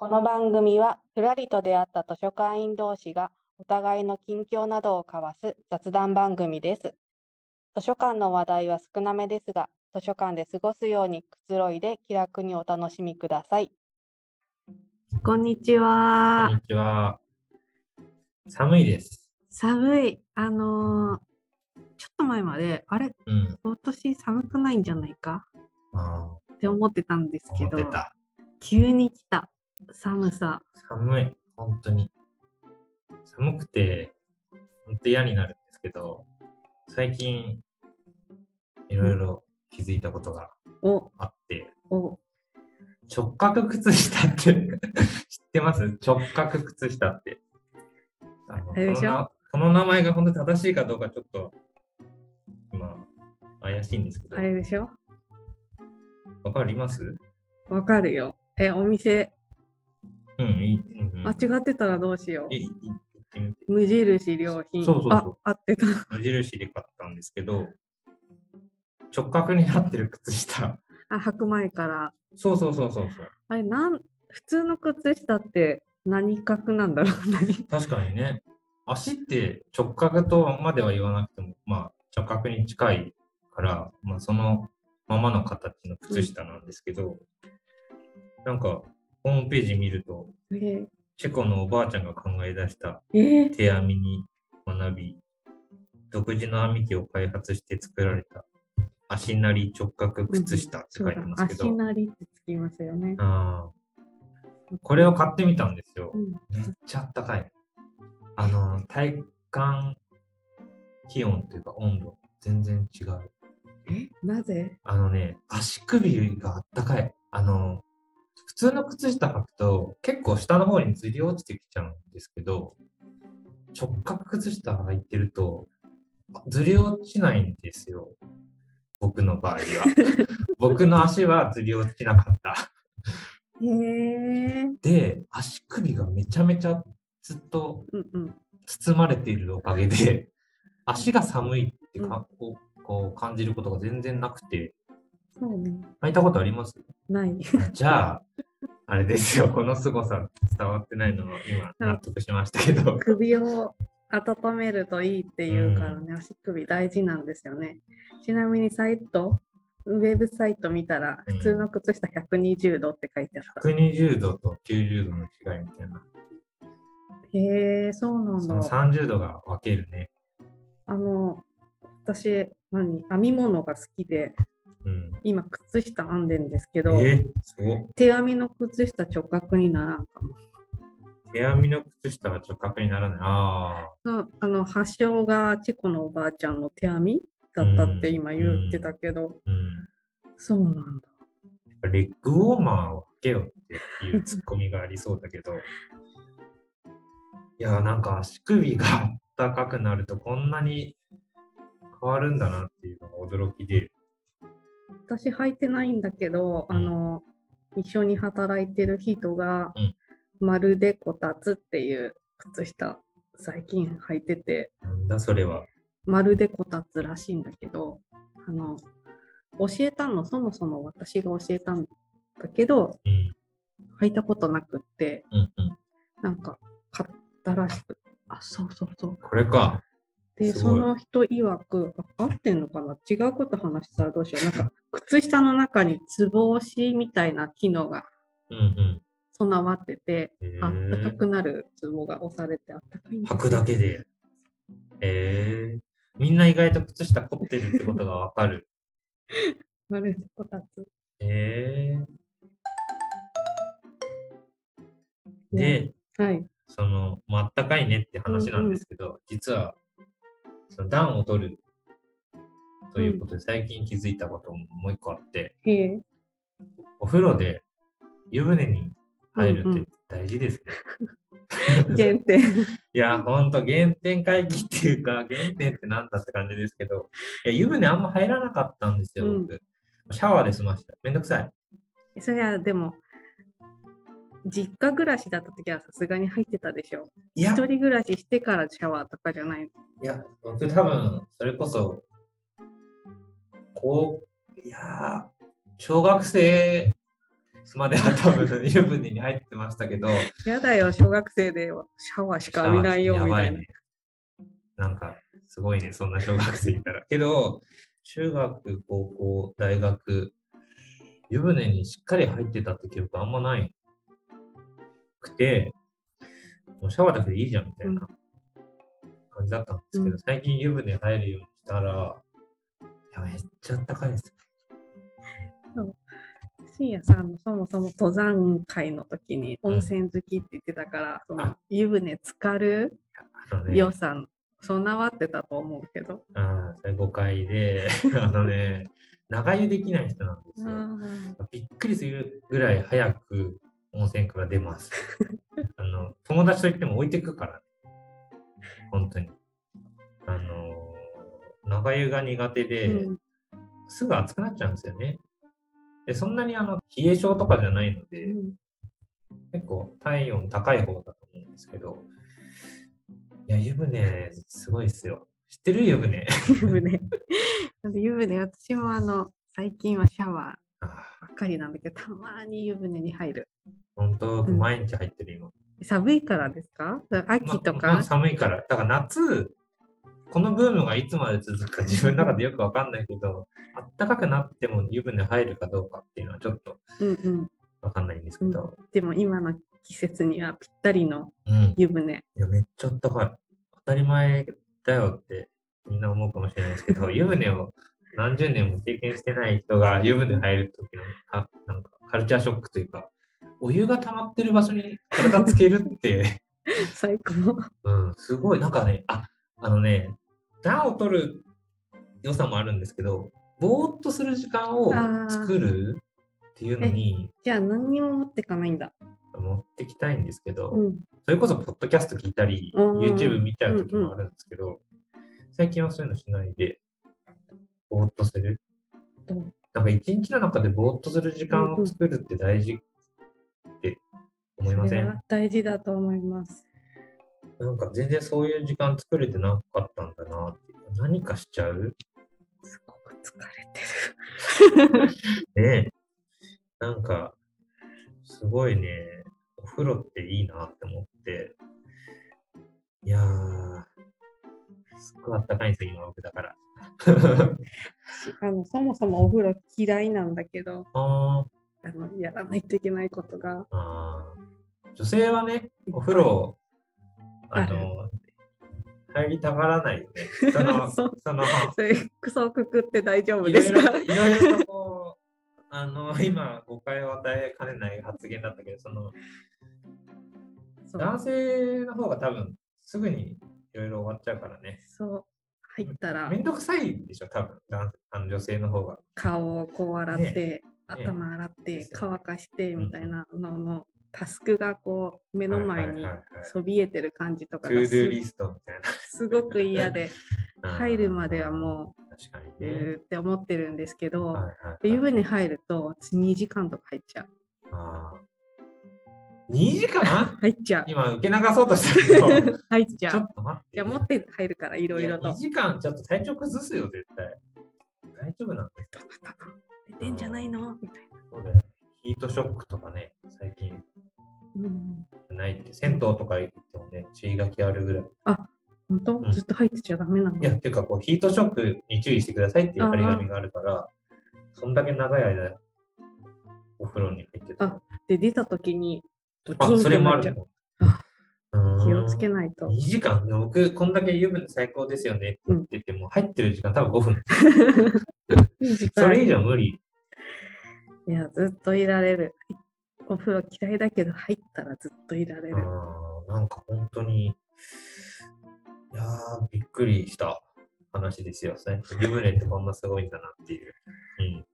この番組は、ふらりと出会った図書館員同士がお互いの近況などを交わす雑談番組です。図書館の話題は少なめですが、図書館で過ごすようにくつろいで気楽にお楽しみください。こんにちこんは。にちは。寒いです。寒い。あのーちょっと前まで、あれ、うん。今年寒くないんじゃないか？あって思ってたんですあ、けど。急に来た寒さ。寒い。本当に。寒くて、本当嫌になるんですけど、最近、いろいろ気づいたことがお、あって、お、直角靴下って 知ってます？直角靴下って。あのこのなこの名前が本当に正しいかどうかちょっと、今、怪しいんですけどあ、れでしょ？わかります？わかるよ。え、お店、うん、いい。うんうん間違ってたらどうしよう。無印良品。そうそうそうあ、合ってた。無印で買ったんですけど、直角になってる靴下。あ、履く前から。そうそうそうそうそう。あれ、なん、普通の靴下って何角なんだろう？何？確かにね。足って直角とまでは言わなくても、まあ直角に近いから、まあそのままの形の靴下なんですけど、なんかホームページ見ると、えチェコのおばあちゃんが考え出した手編みに学び、独自の編み機を開発して作られた足なり直角靴下って書いてますけど、足なりってつきますよね。これを買ってみたんですよう。ん、めっちゃあったかい。あの、体感気温というか温度、全然違う。え、なぜ？あのね、足首があったかい。あの、普通の靴下履くと結構下の方にずり落ちてきちゃうんですけど、直角靴下履いてるとずり落ちないんですよ。僕の場合は。僕の足はずり落ちなかった。へえー、で、足首がめちゃめちゃずっと。包まれているおかげで、足が寒いってか、こうこう感じることが全然なくて、そうね。たことあります？ない。じゃあ、あれですよ、この凄さ伝わってないのは今納得しましたけど、首を温めるといいっていうからね、足首大事なんですよね。ちなみにサイト、ウェブサイト見たら、うん普通の靴下120度って書いてあった。120度と90度の違いみたいな、へえ、そうなんそのだ。30度が分けるね。あの、私、何？編み物が好きで、うん。今、靴下編んでんですけど、えすご手編みの靴下直角にならんかも。手編みの靴下が直角にならない。ああの発祥がチェコのおばあちゃんの手編みだったって今言ってたけど、あ、うん。そうなんだ。レッグウォーマーを履けよっていう ツッコミがありそうだけど、いや、なんか足首が暖かくなるとこんなに変わるんだなっていうのが驚きで、私履いてないんだけど、うんあの一緒に働いてる人が、うんまるでこたつっていう靴下最近履いててなんだそれは。まるでこたつらしいんだけどあの教えたのそもそも私が教えたんだけどうん、履いたことなくってうん、うん。なんか買ったらしくあそうそうそうこれか。で、その人曰く、あ合ってんのかな？違うこと話したらどうしよう。なんか、靴下の中につぼ押しみたいな機能がうん、うん。備わってて、へあったかーくなるつぼが押されてあったかいんです履くだけで。えー、みんな意外と靴下凝ってるってことがわかる。まるでこたつ。えー、で、はい。その、まああったかいねって話なんですけど、実は、その暖を取るということで、最近気づいたことももう一個あって、へえ。お風呂で湯船に入るうんうんって大事ですね。限定。いや、ほんと原点回帰っていうか、原点ってなんだって感じですけど、いや湯船あんま入らなかったんですよ、うん僕。シャワーで済ました。めんどくさい。それはでも、実家暮らしだった時はさすがに入ってたでしょ。一、人暮らししてからシャワーとかじゃない。いや、僕多分、それこそ、こう、いやー、小学生までは多分湯船に入ってましたけど、やだよ、小学生でシャワーしか浴びないよみたいな。ね。なんか、すごいね、そんな小学生いたら。けど、中学、高校、大学、湯船にしっかり入ってたって記憶あんまないくて、もうシャワーだけでいいじゃんみたいな感じだったんですけど、うん最近湯船入るようにしたら、いや、めっちゃあったかいです。深夜さんもそもそも登山会の時に温泉好きって言ってたから、そのあ湯船浸かるあのね、良さん、備わってたと思うけど。あーそれ誤解で、あのね、長湯できない人なんですよ。びっくりするぐらい早く温泉から出ます。あの友達といっても置いてくからね。本当に。あのー長湯が苦手で、うんすぐ熱くなっちゃうんですよね。でそんなにあの冷え性とかじゃないので、結構体温高い方だと思うんですけど、いや、湯船、すごいですよ。知ってる湯船？湯船。湯船、私もあの、最近はシャワあーばっかりなんだけど、たまに湯船に入る。本当、うん毎日入ってる今。寒いからですか？秋とまか、ま寒いから。だから夏、このブームがいつまで続くか自分の中でよくわかんないけど、あったかくなっても湯船入るかどうかっていうのはちょっとうんうん。わかんないんですけど、でも今の季節にはぴったりのうん。い湯船。や、めっちゃあったかい。当たり前だよってみんな思うかもしれないですけど、湯船を何十年も経験してない人が湯船入るときのあなんかカルチャーショックというか、お湯が溜まってる場所に体つけるって、最高。うん、すごい、なんかね、あ、あのね、暖を取る良さもあるんですけど、ぼーっとする時間を作るっていうのにじゃあ何にも持ってかないんだ。持ってきたいんですけど、うん。それこそポッドキャスト聞いたり、うん YouTube 見ちゃう時もあるんですけど、最近はそういうのしないで、ぼーっとする。う？んなんか一日の中でぼーっとする時間を作るって大事思いません？大事だと思います。なんか全然そういう時間作れてなかったんだなって。何かしちゃう？すごく疲れてる。ねえ。なんか、すごいね、お風呂っていいなって思って。いやー、すっごいあったかいんですよ、今僕だから。あのそもそもお風呂嫌いなんだけどああの、やらないといけないことが。女性はね、お風呂、あの、入りたがらないよね。その、そそうの、クソくくって大丈夫いろいですかろいろいろとこう、あの、今、誤解を与えかねない発言だったけど、その、そう男性の方が多分、すぐにいろいろ終わっちゃうからね。そう。入ったらめんどくさいでしょ、多分、男あの女性の方が。顔をこう洗って、ね頭洗って、乾かしてみたいなのの、タスクがこう目の前にそびえてる感じとかがすごく嫌でな。入るまではもうん。確かにう、ーって思ってるんですけど、湯船入ると2時間とか入っちゃう。あー2時間？入っちゃう。今、受け流そうとしたけど、入っちゃう。ちょっと待って。じゃあ持って入るからいろいろや2と。時間ちょっと体調崩すよ、絶対。大丈夫なんだよ。寝てんじゃないの？みたいな。そうだよ。ヒートショックとかね、最近うん、ないって、銭湯とか行ってもね、注意書きあるぐらい。本当、うんずっと入ってちゃダメなの？いや、っていうか、こう、ヒートショックに注意してくださいっていう張り紙があるから、そんだけ長い間、お風呂に入ってた。あで、出た時にドキあ、それもあ。る気をつけないと。2時間僕、こんだけ湯船最高ですよねって言ってても、入ってる時間多分5分。それ以間上無理。いや、ずっといられる。お風呂嫌いだけど、入ったらずっといられる。なんか本当に、いやー、びっくりした話ですよ。ね、湯船ってこんなすごいんだなっていう。うん。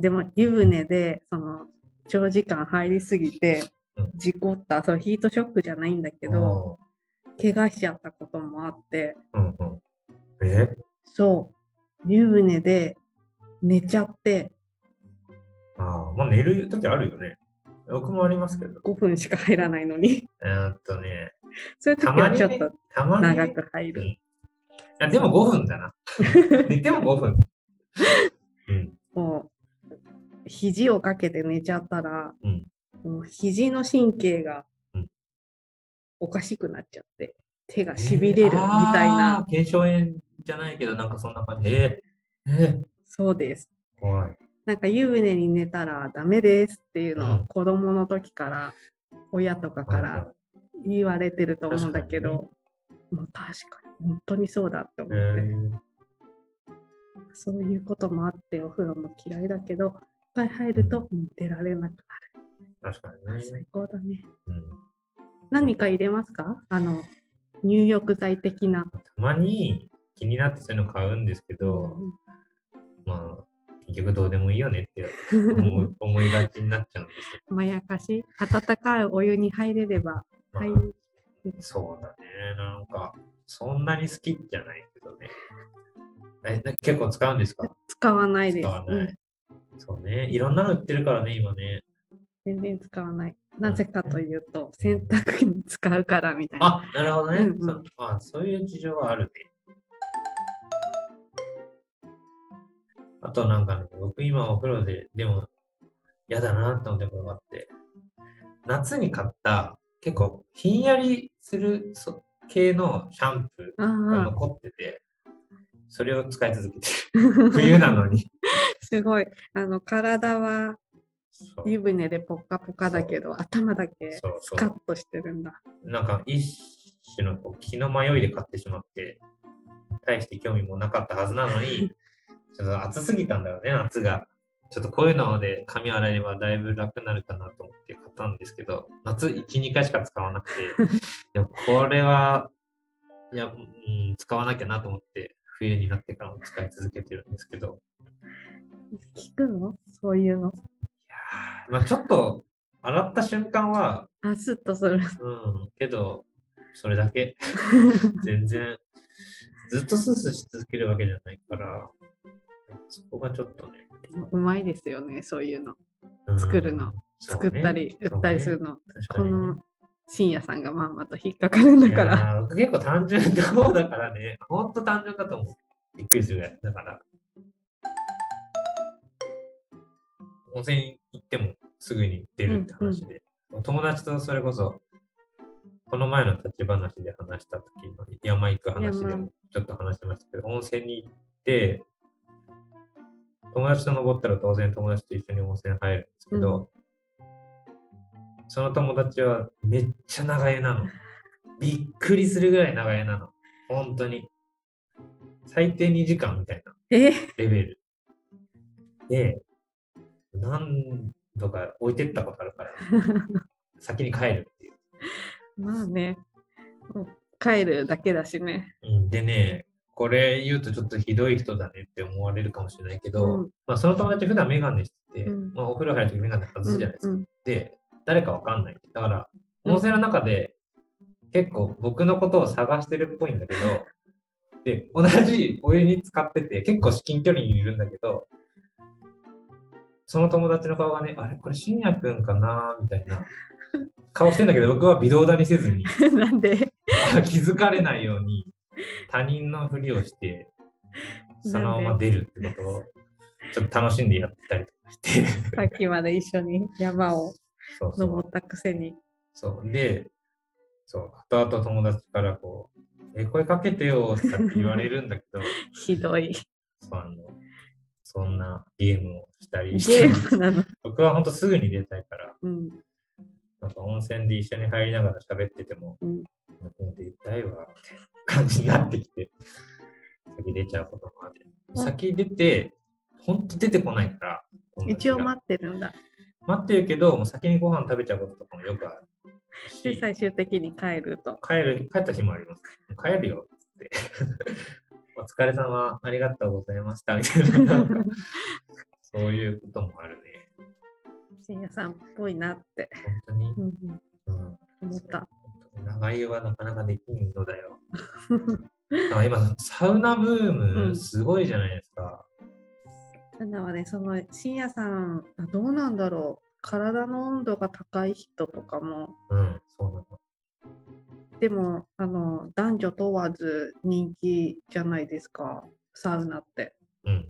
でも、湯船で、その、長時間入りすぎてうん、事故った、そう、ヒートショックじゃないんだけど、怪我しちゃったこともあって、うんうん。え？そう、湯船で寝ちゃって、ああ、まあ寝る時あるよね。僕もありますけど。5分しか入らないのに、えーっとね、そういう時はちょっと長く入る。うんいや、でも5分だな。寝ても5分。うん。も肘をかけて寝ちゃったら、うん。もう肘の神経がうんおかしくなっちゃって、手がしびれるみたいな、腱鞘炎じゃないけど、なんかそんな感じ。えー、えそうです。ー、怖い。なんか湯船に寝たらダメですっていうのをうん子供の時から親とかかはいら言われてると思うんだけど、もう確かに本当にそうだって思えって、ー、そういうこともあってお風呂も嫌いだけど、ぱい入ると出られなく確かなる。にね最。高だね。うん何か入れますか？あの、入浴剤的な。たまに気になってそういうの買うんですけど、まあ、結局どうでもいいよねって思い思いがちになっちゃうんですよ。まやかし、温かいお湯に入れれば、まあはい、そうだね。なんか、そんなに好きじゃないけどね。えな結構使うんですか？使わないです。使わない。うんそうね。いろんなの売ってるからね、今ね。全然使わない。なぜかというと、洗濯に使うからみたいな。あ、なるほどね。うんうんそうあそういう事情はあるね。あとなんかね、僕今お風呂で、でも嫌だなって思ったことがあって、夏に買った結構ひんやりするそ系のシャンプーがあ残ってて、それを使い続けて。冬なのに。すごい。あの、体は湯船でポッカポカだけど、頭だけス。カッとしてるんだ。なんか一種のこう気の迷いで買ってしまって、大して興味もなかったはずなのに、ちょっと暑すぎたんだよね、夏が。ちょっとこういうので髪洗えればだいぶ楽になるかなと思って買ったんですけど、夏1、2回しか使わなくて、でもこれは、いや、うん、使わなきゃなと思って、冬になってからも使い続けてるんですけど、聞くの？そういうの。いやーまあちょっと洗った瞬間は、あ、スッとする。うん、けど、それだけ。全然、ずっとスースーし続けるわけじゃないから、そこがちょっとね。うまいですよね、そういうの。うん作るの。ね作ったり、売ったりするの。ねこの深夜さんがまんまと引っかかるんだから。結構単純な方だからね、ほんと単純だと思う。びっくりするぐらい。だから、温泉行ってもすぐに出るって話で、友達とそれこそ、この前の立ち話で話した時の山行く話で山もちょっと話してましたけど、温泉に行って、友達と登ったら当然友達と一緒に温泉入るんですけど、その友達はめっちゃ長湯なの。びっくりするぐらい長湯なの。本当に。最低2時間みたいなえ？レベル。で、何度か置いてったことあるから、先に帰るっていう。まあね。帰るだけだしね。うん、でね、これ言うとちょっとひどい人だねって思われるかもしれないけど、うんまあその友達普段メガネしてて、うんまあ、お風呂入るときメガネ外すじゃないですか。うんで、誰かわかんない。だから、温泉の中で結構僕のことを探してるっぽいんだけど、で、同じお湯に使ってて、結構至近距離にいるんだけど、その友達の顔がね、あれこれ深夜くんかなみたいな。顔してんだけど、僕は微動だにせずに、う んなんで？あ気づかれないように他人のふりをして、そのまま出るってことを、ちょっと楽しんでやってたりとかして、さっきまで一緒に山を登ったくせに。そう。で、そう、後々友達からこう、え、声かけてよって言われるんだけど、ひどい。そうあの、そんなゲームをしたりゲして。僕は本当すぐに出たいから、うん。なんか温泉で一緒に入りながら喋ってても、うん出たいわ、みたいな感じになってきて、先出ちゃうこともある。うん先出て、本当出てこないから、一応待ってるんだ。待ってるけど、もう先にご飯食べちゃうこととかもよくあるし。で、最終的に帰ると。帰る、帰った日もあります。帰るよ、つって。お疲れ様、ありがとうございました、みたいな。そういうこともあるね。深夜さんっぽいなって、本当に？うん思った。長湯はなかなかできんのだよ。だ今、サウナブーうム、んすごいじゃないですか。ただはね、その深夜さん、あどうなんだろう。体の温度が高い人とかも、うん、そうなの。でも、あの、男女問わず人気じゃないですか、サウナって。うん。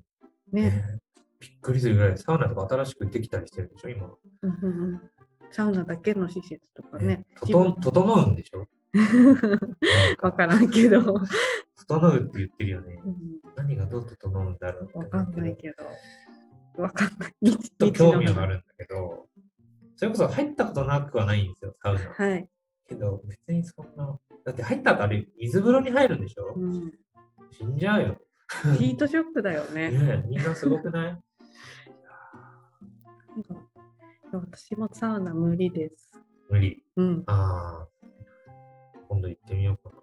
ね。ねびびっくりするぐらいサウナとか新しくできたりしてるでしょ、今。うんうんうんサウナだけの施設とかね。とと整うんでしょ？わからんけど。整うって言ってるよね。うん何がどう整うんだろうわかんないど。けど。わかんない。ちょっと興味はあるんだけど、それこそ入ったことなくはないんですよ、サウナ。はい。けど、別にそんな。だって入った後あれ、水風呂に入るんでしょ？うん、死んじゃうよ。ヒートショックだよね。ねえみんなすごくない？なんか私もサウナ無理です。無理。うん。ああ。今度行ってみようかな。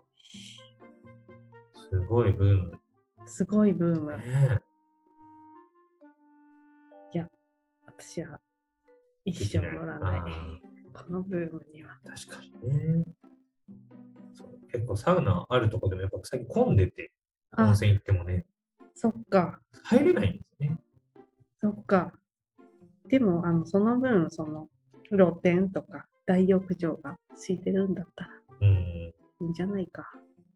すごいブーム。すごいブーム。ね私はえ一生乗らない。あこのブームには。ー確かにね。そう結構サウナあるとこでもやっぱ最近混んでて、温あ、泉行ってもね、そっか。入れないんですね。そっか。でも、あの、その分、その、露天とか大浴場がついてるんだったらうん。いいんじゃないか。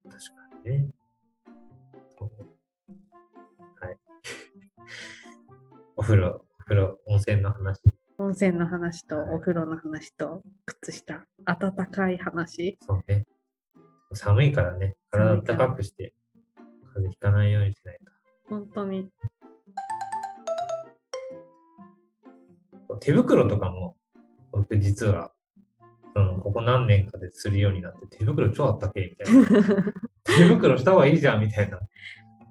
確かにね。はい。お風呂、お風呂、温泉の話。温泉の話とお風呂の話と靴下、暖かい話。そうね。寒いからね、体暖かくして、風邪ひかないようにしない本当に。と。手袋とかも、僕実は、そのここ何年かでするようになって、手袋超あったけみたいな。手袋した方がいいじゃんみたいな。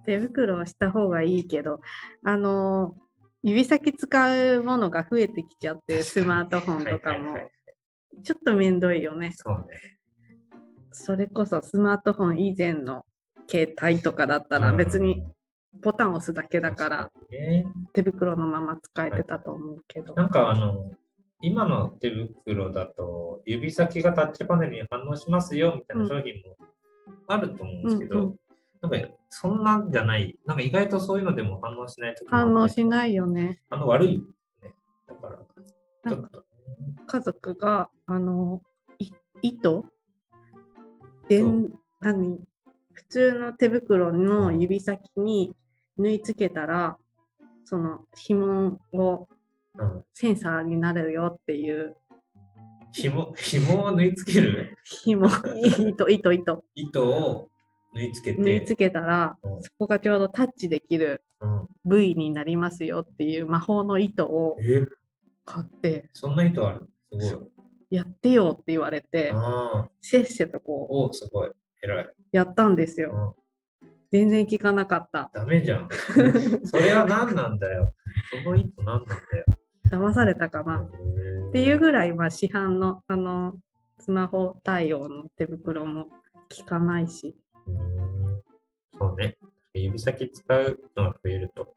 手袋はした方がいいけど、あのー指先使うものが増えてきちゃって、スマートフォンとかも。ちょっとめんどいよね。そうね。それこそスマートフォン以前の携帯とかだったら別にボタンを押すだけだからね。手袋のまま使えてたと思うけど。なんかあの、今の手袋だと、指先がタッチパネルに反応しますよみたいな商品もあると思うんですけど、うんうんなんかそんなんじゃない、なんか意外とそういうのでも反応しないとき反応しい。ないよね。あの悪い、ね。だから、家族が、あの、い糸？でん何？普通の手袋の指先に縫い付けたら、その紐をうん、センサーになるよっていう。紐、紐を縫い付ける？紐、糸、糸、糸、糸を縫い付けて、縫い付けたら、うんそこがちょうどタッチできるうん、部位になりますよっていう魔法の糸をえ、買って、そんな糸ある？すごい。やってよって言われて、せっせとこう、おすごい。偉い。やったんですうよ。ん、全然効かなかった。ダメじゃん。それは何なんだよ。その糸何なんだよ。騙されたかな。っていうぐらい、まあ、市販の、あの、スマホ対応の手袋も効かないし、そうね。指先使うのが増えると、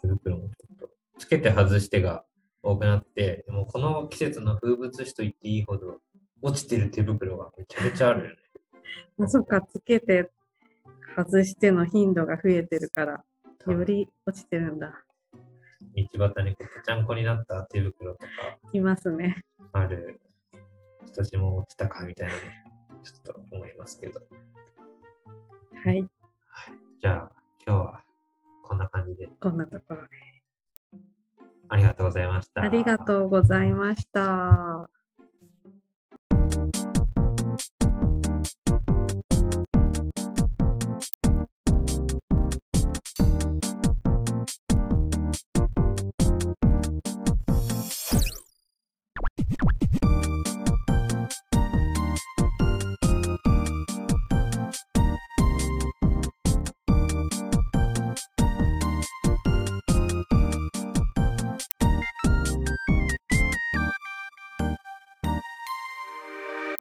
手袋もちょっと、つけて外してが多くなって、でもこの季節の風物詩と言っていいほど、落ちてる手袋がめちゃめちゃあるよね。ま あ、そっか、つけて外しての頻度が増えてるから、より落ちてるんだ。道端にぺちゃんこになった手袋とかいますね。ある。私も落ちたかみたいなね、ちょっと思いますけど。はい、じゃあ、今日はこんな感じでこんなところで。ありがとうございました。ありがとうございました。